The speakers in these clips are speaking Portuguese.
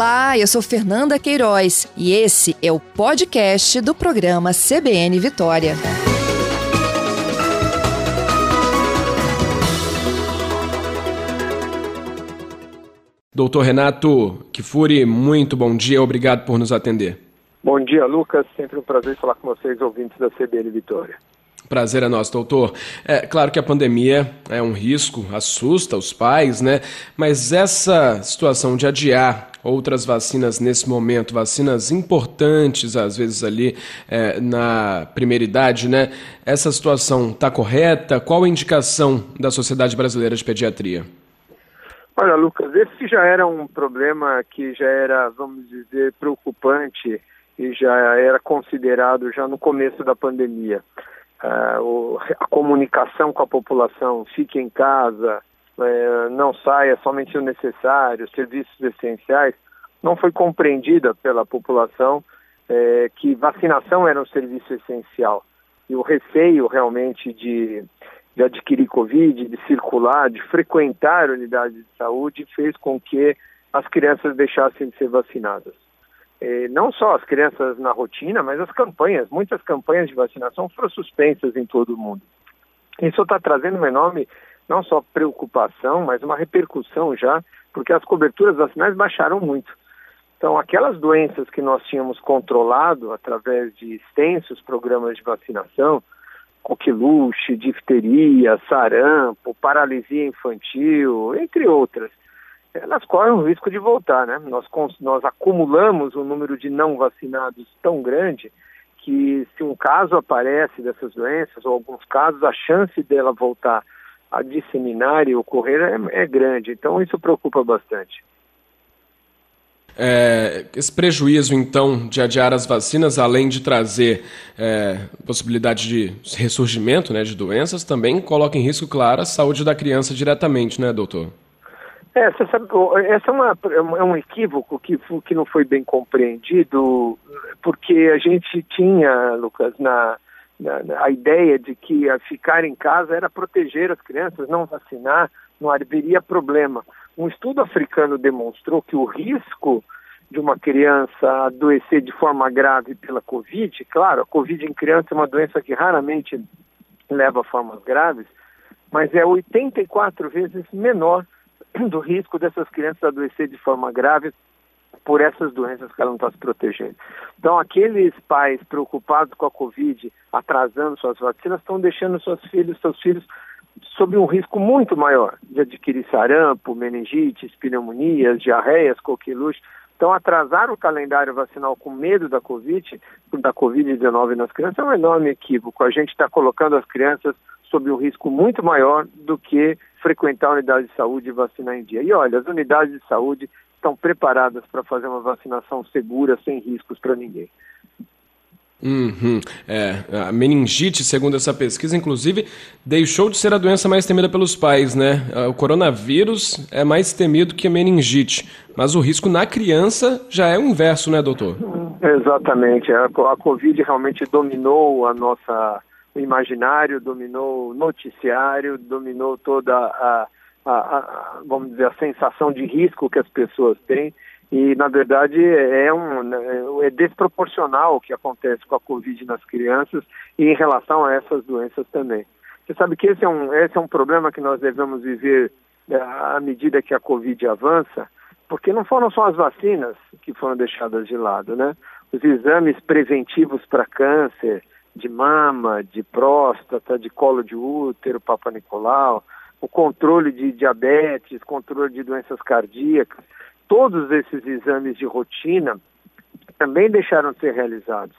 Olá, eu sou Fernanda Queiroz e esse é o podcast do programa CBN Vitória. Doutor Renato Kifuri, muito bom dia, obrigado por nos atender. Bom dia, Lucas. Sempre um prazer falar com vocês, ouvintes da CBN Vitória. Prazer é nosso, doutor. É claro que a pandemia é um risco, assusta os pais, né? Mas essa situação de adiar outras vacinas nesse momento, vacinas importantes, às vezes ali é, na primeira idade, né? Essa situação está correta? Qual a indicação da Sociedade Brasileira de Pediatria? Olha, Lucas, esse já era um problema que já era, vamos dizer, preocupante e já era considerado já no começo da pandemia uh, a comunicação com a população, fique em casa, uh, não saia somente o necessário, serviços essenciais, não foi compreendida pela população uh, que vacinação era um serviço essencial. E o receio realmente de, de adquirir Covid, de circular, de frequentar unidades de saúde, fez com que as crianças deixassem de ser vacinadas. Eh, não só as crianças na rotina, mas as campanhas, muitas campanhas de vacinação foram suspensas em todo o mundo. Isso está trazendo uma enorme, não só preocupação, mas uma repercussão já, porque as coberturas vacinais baixaram muito. Então, aquelas doenças que nós tínhamos controlado através de extensos programas de vacinação, coqueluche, difteria, sarampo, paralisia infantil, entre outras, elas correm o risco de voltar, né? Nós, nós acumulamos um número de não vacinados tão grande que se um caso aparece dessas doenças, ou alguns casos, a chance dela voltar a disseminar e ocorrer é, é grande. Então isso preocupa bastante. É, esse prejuízo, então, de adiar as vacinas, além de trazer é, possibilidade de ressurgimento né, de doenças, também coloca em risco, claro, a saúde da criança diretamente, né, doutor? É, você sabe, essa é, uma, é um equívoco que, que não foi bem compreendido, porque a gente tinha, Lucas, na, a ideia de que ficar em casa era proteger as crianças, não vacinar, não haveria problema. Um estudo africano demonstrou que o risco de uma criança adoecer de forma grave pela Covid, claro, a Covid em criança é uma doença que raramente leva a formas graves, mas é 84 vezes menor do risco dessas crianças adoecer de forma grave por essas doenças que ela não está se protegendo. Então, aqueles pais preocupados com a Covid, atrasando suas vacinas, estão deixando seus filhos, seus filhos sob um risco muito maior de adquirir sarampo, meningites, pneumonias, diarreias, coqueluche. Então, atrasar o calendário vacinal com medo da Covid, da Covid-19 nas crianças é um enorme equívoco. A gente está colocando as crianças sob um risco muito maior do que frequentar a unidade de saúde e vacinar em dia. E olha, as unidades de saúde estão preparadas para fazer uma vacinação segura, sem riscos para ninguém. Uhum. É, a meningite, segundo essa pesquisa, inclusive, deixou de ser a doença mais temida pelos pais, né? O coronavírus é mais temido que a meningite, mas o risco na criança já é o inverso, né, doutor? Exatamente. A, a Covid realmente dominou a nossa o imaginário, dominou o noticiário, dominou toda a, a, a, vamos dizer, a sensação de risco que as pessoas têm. E, na verdade, é, um, né, é desproporcional o que acontece com a Covid nas crianças e em relação a essas doenças também. Você sabe que esse é um, esse é um problema que nós devemos viver é, à medida que a Covid avança, porque não foram só as vacinas que foram deixadas de lado, né? Os exames preventivos para câncer, de mama, de próstata, de colo de útero, Papa Nicolau, o controle de diabetes, controle de doenças cardíacas, todos esses exames de rotina também deixaram de ser realizados.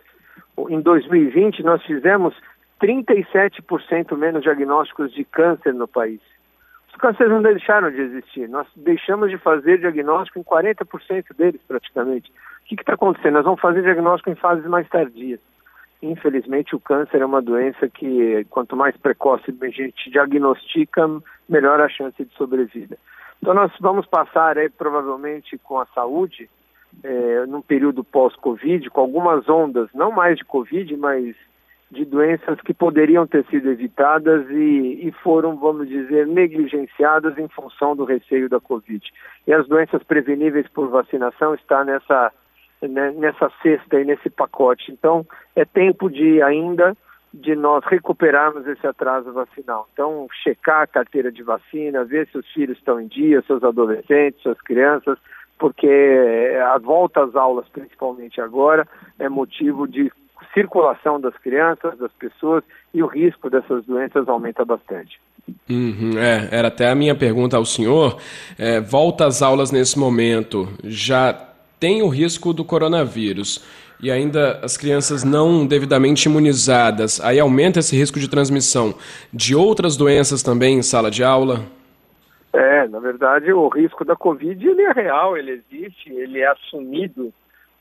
Em 2020, nós fizemos 37% menos diagnósticos de câncer no país. Os cânceres não deixaram de existir, nós deixamos de fazer diagnóstico em 40% deles praticamente. O que está acontecendo? Nós vamos fazer diagnóstico em fases mais tardias. Infelizmente, o câncer é uma doença que, quanto mais precoce a gente diagnostica, melhor a chance de sobrevida. Então, nós vamos passar aí, provavelmente, com a saúde, é, num período pós-Covid, com algumas ondas, não mais de Covid, mas de doenças que poderiam ter sido evitadas e, e, foram, vamos dizer, negligenciadas em função do receio da Covid. E as doenças preveníveis por vacinação está nessa, né, nessa cesta e nesse pacote. Então, é tempo de ainda de nós recuperarmos esse atraso vacinal. Então, checar a carteira de vacina, ver se os filhos estão em dia, seus adolescentes, suas crianças, porque a volta às aulas, principalmente agora, é motivo de circulação das crianças, das pessoas, e o risco dessas doenças aumenta bastante. Uhum, é, era até a minha pergunta ao senhor. É, volta às aulas nesse momento, já tem o risco do coronavírus e ainda as crianças não devidamente imunizadas, aí aumenta esse risco de transmissão de outras doenças também em sala de aula? É, na verdade, o risco da Covid ele é real, ele existe, ele é assumido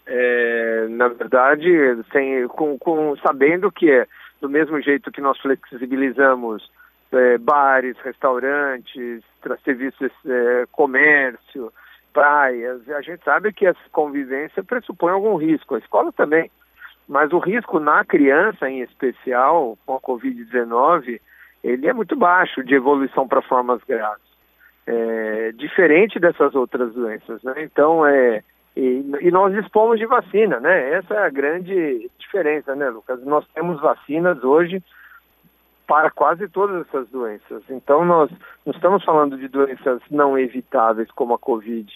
é, na verdade, sem, com, com, sabendo que é do mesmo jeito que nós flexibilizamos é, bares, restaurantes, serviços, é, comércio, praias, a gente sabe que essa convivência pressupõe algum risco, a escola também. Mas o risco na criança, em especial, com a Covid-19, ele é muito baixo de evolução para formas graves. É, diferente dessas outras doenças, né? Então, é, e, e, nós dispomos de vacina, né? Essa é a grande diferença, né, Lucas? Nós temos vacinas hoje para quase todas essas doenças. Então, nós não estamos falando de doenças não evitáveis como a Covid.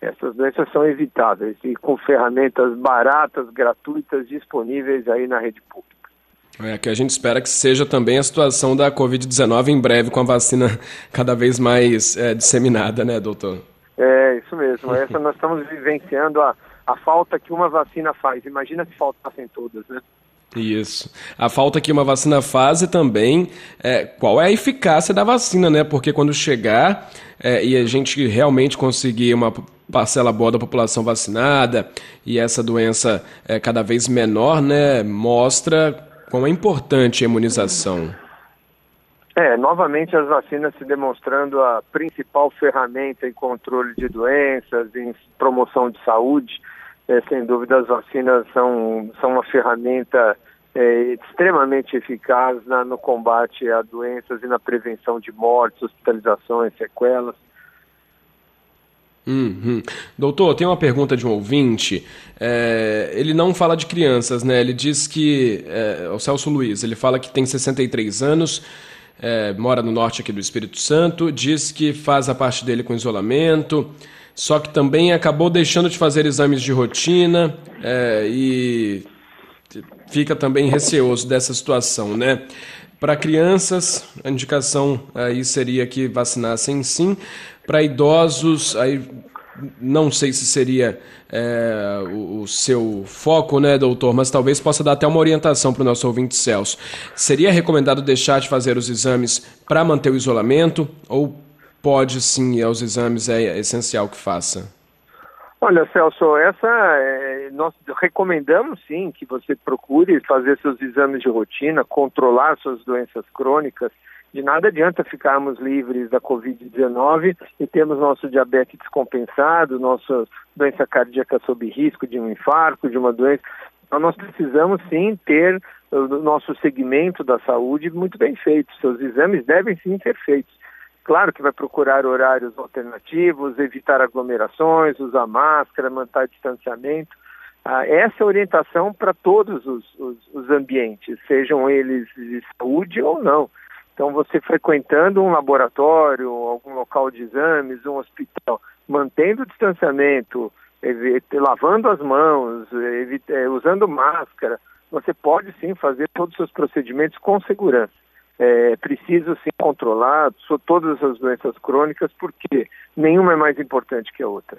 Essas doenças são evitáveis e com ferramentas baratas, gratuitas, disponíveis aí na rede pública. É que a gente espera que seja também a situação da Covid-19 em breve, com a vacina cada vez mais é, disseminada, né, doutor? É, isso mesmo. Essa nós estamos vivenciando a, a falta que uma vacina faz. Imagina se faltassem todas, né? Isso. A falta que uma vacina faz e também é, qual é a eficácia da vacina, né? Porque quando chegar é, e a gente realmente conseguir uma parcela boa da população vacinada e essa doença é cada vez menor, né? Mostra quão é importante a imunização. É, novamente as vacinas se demonstrando a principal ferramenta em controle de doenças, em promoção de saúde. É, sem dúvida, as vacinas são, são uma ferramenta é, extremamente eficaz na, no combate a doenças e na prevenção de mortes, hospitalizações, sequelas. Uhum. Doutor, tem uma pergunta de um ouvinte. É, ele não fala de crianças, né? Ele diz que. É, o Celso Luiz, ele fala que tem 63 anos é, mora no norte aqui do Espírito Santo, diz que faz a parte dele com isolamento, só que também acabou deixando de fazer exames de rotina é, e fica também receoso dessa situação, né? Para crianças, a indicação aí seria que vacinassem sim. Para idosos, aí não sei se seria é, o, o, seu foco, né, doutor, mas talvez possa dar até uma orientação para o nosso ouvinte Celso. Seria recomendado deixar de fazer os exames para manter o isolamento ou pode sim ir aos exames, é essencial que faça? Olha, Celso, essa é, nós recomendamos sim que você procure fazer seus exames de rotina, controlar suas doenças crônicas de nada adianta ficarmos livres da Covid-19 e termos nosso diabetes descompensado, nossa doença cardíaca sob risco de um infarto, de uma doença. Então, nós precisamos sim ter o nosso segmento da saúde muito bem feito. Seus exames devem sim ser feitos. Claro que vai procurar horários alternativos, evitar aglomerações, usar máscara, manter distanciamento. Ah, essa é orientação para todos os, os, os ambientes, sejam eles de saúde ou não. Então, você frequentando um laboratório, algum local de exames, um hospital, mantendo o distanciamento, lavando as mãos, é, usando máscara, você pode sim fazer todos os seus procedimentos com segurança. É preciso sim controlar todas as doenças crônicas, porque nenhuma é mais importante que a outra.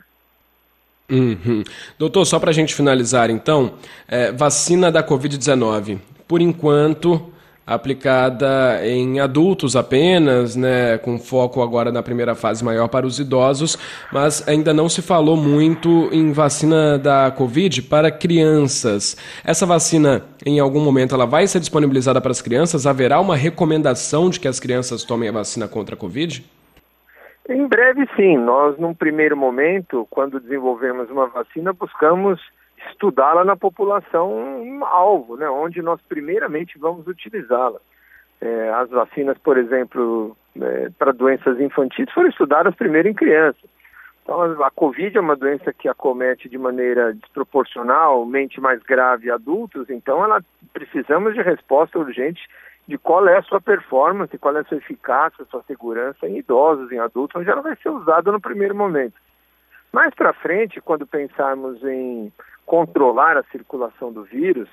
Uhum. Doutor, só para a gente finalizar então, é, vacina da Covid-19. Por enquanto, aplicada em adultos apenas, né, com foco agora na primeira fase maior para os idosos, mas ainda não se falou muito em vacina da Covid para crianças. Essa vacina, em algum momento, ela vai ser disponibilizada para as crianças? Haverá uma recomendação de que as crianças tomem a vacina contra a Covid? Em breve, sim. Nós, num primeiro momento, quando desenvolvemos uma vacina, buscamos estudá-la na população alvo, né, onde nós primeiramente vamos utilizá-la. É, as vacinas, por exemplo, é, para doenças infantis foram estudadas primeiro em crianças. Então, a Covid é uma doença que acomete de maneira desproporcionalmente mais grave adultos, então ela precisamos de resposta urgente de qual é a sua performance, qual é a sua eficácia, a sua segurança em idosos, em adultos, onde ela vai ser usada no primeiro momento. Mais para frente, quando pensarmos em controlar a circulação do vírus,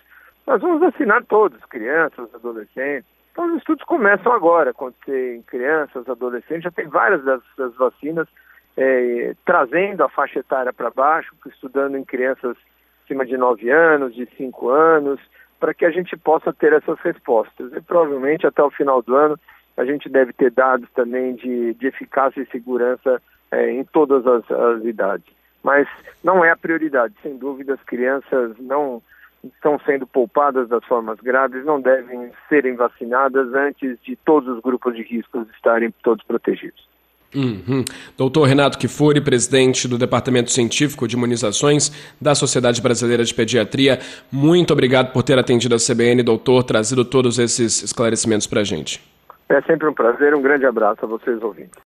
nós vamos vacinar todos, crianças, adolescentes. Então, os estudos começam agora, acontecer em crianças, adolescentes, já tem várias das, das vacinas é, trazendo a faixa etária para baixo, estudando em crianças acima de 9 anos, de 5 anos, para que a gente possa ter essas respostas. E provavelmente até o final do ano a gente deve ter dados também de, de eficácia e segurança é, em todas as, as idades. Mas não é a prioridade, sem dúvida, as crianças não estão sendo poupadas das formas graves, não devem serem vacinadas antes de todos os grupos de riscos estarem todos protegidos. Uhum. Doutor Renato Kifuri, presidente do Departamento Científico de Imunizações da Sociedade Brasileira de Pediatria, muito obrigado por ter atendido a CBN, doutor, trazido todos esses esclarecimentos para a gente. É sempre um prazer, um grande abraço a vocês ouvintes.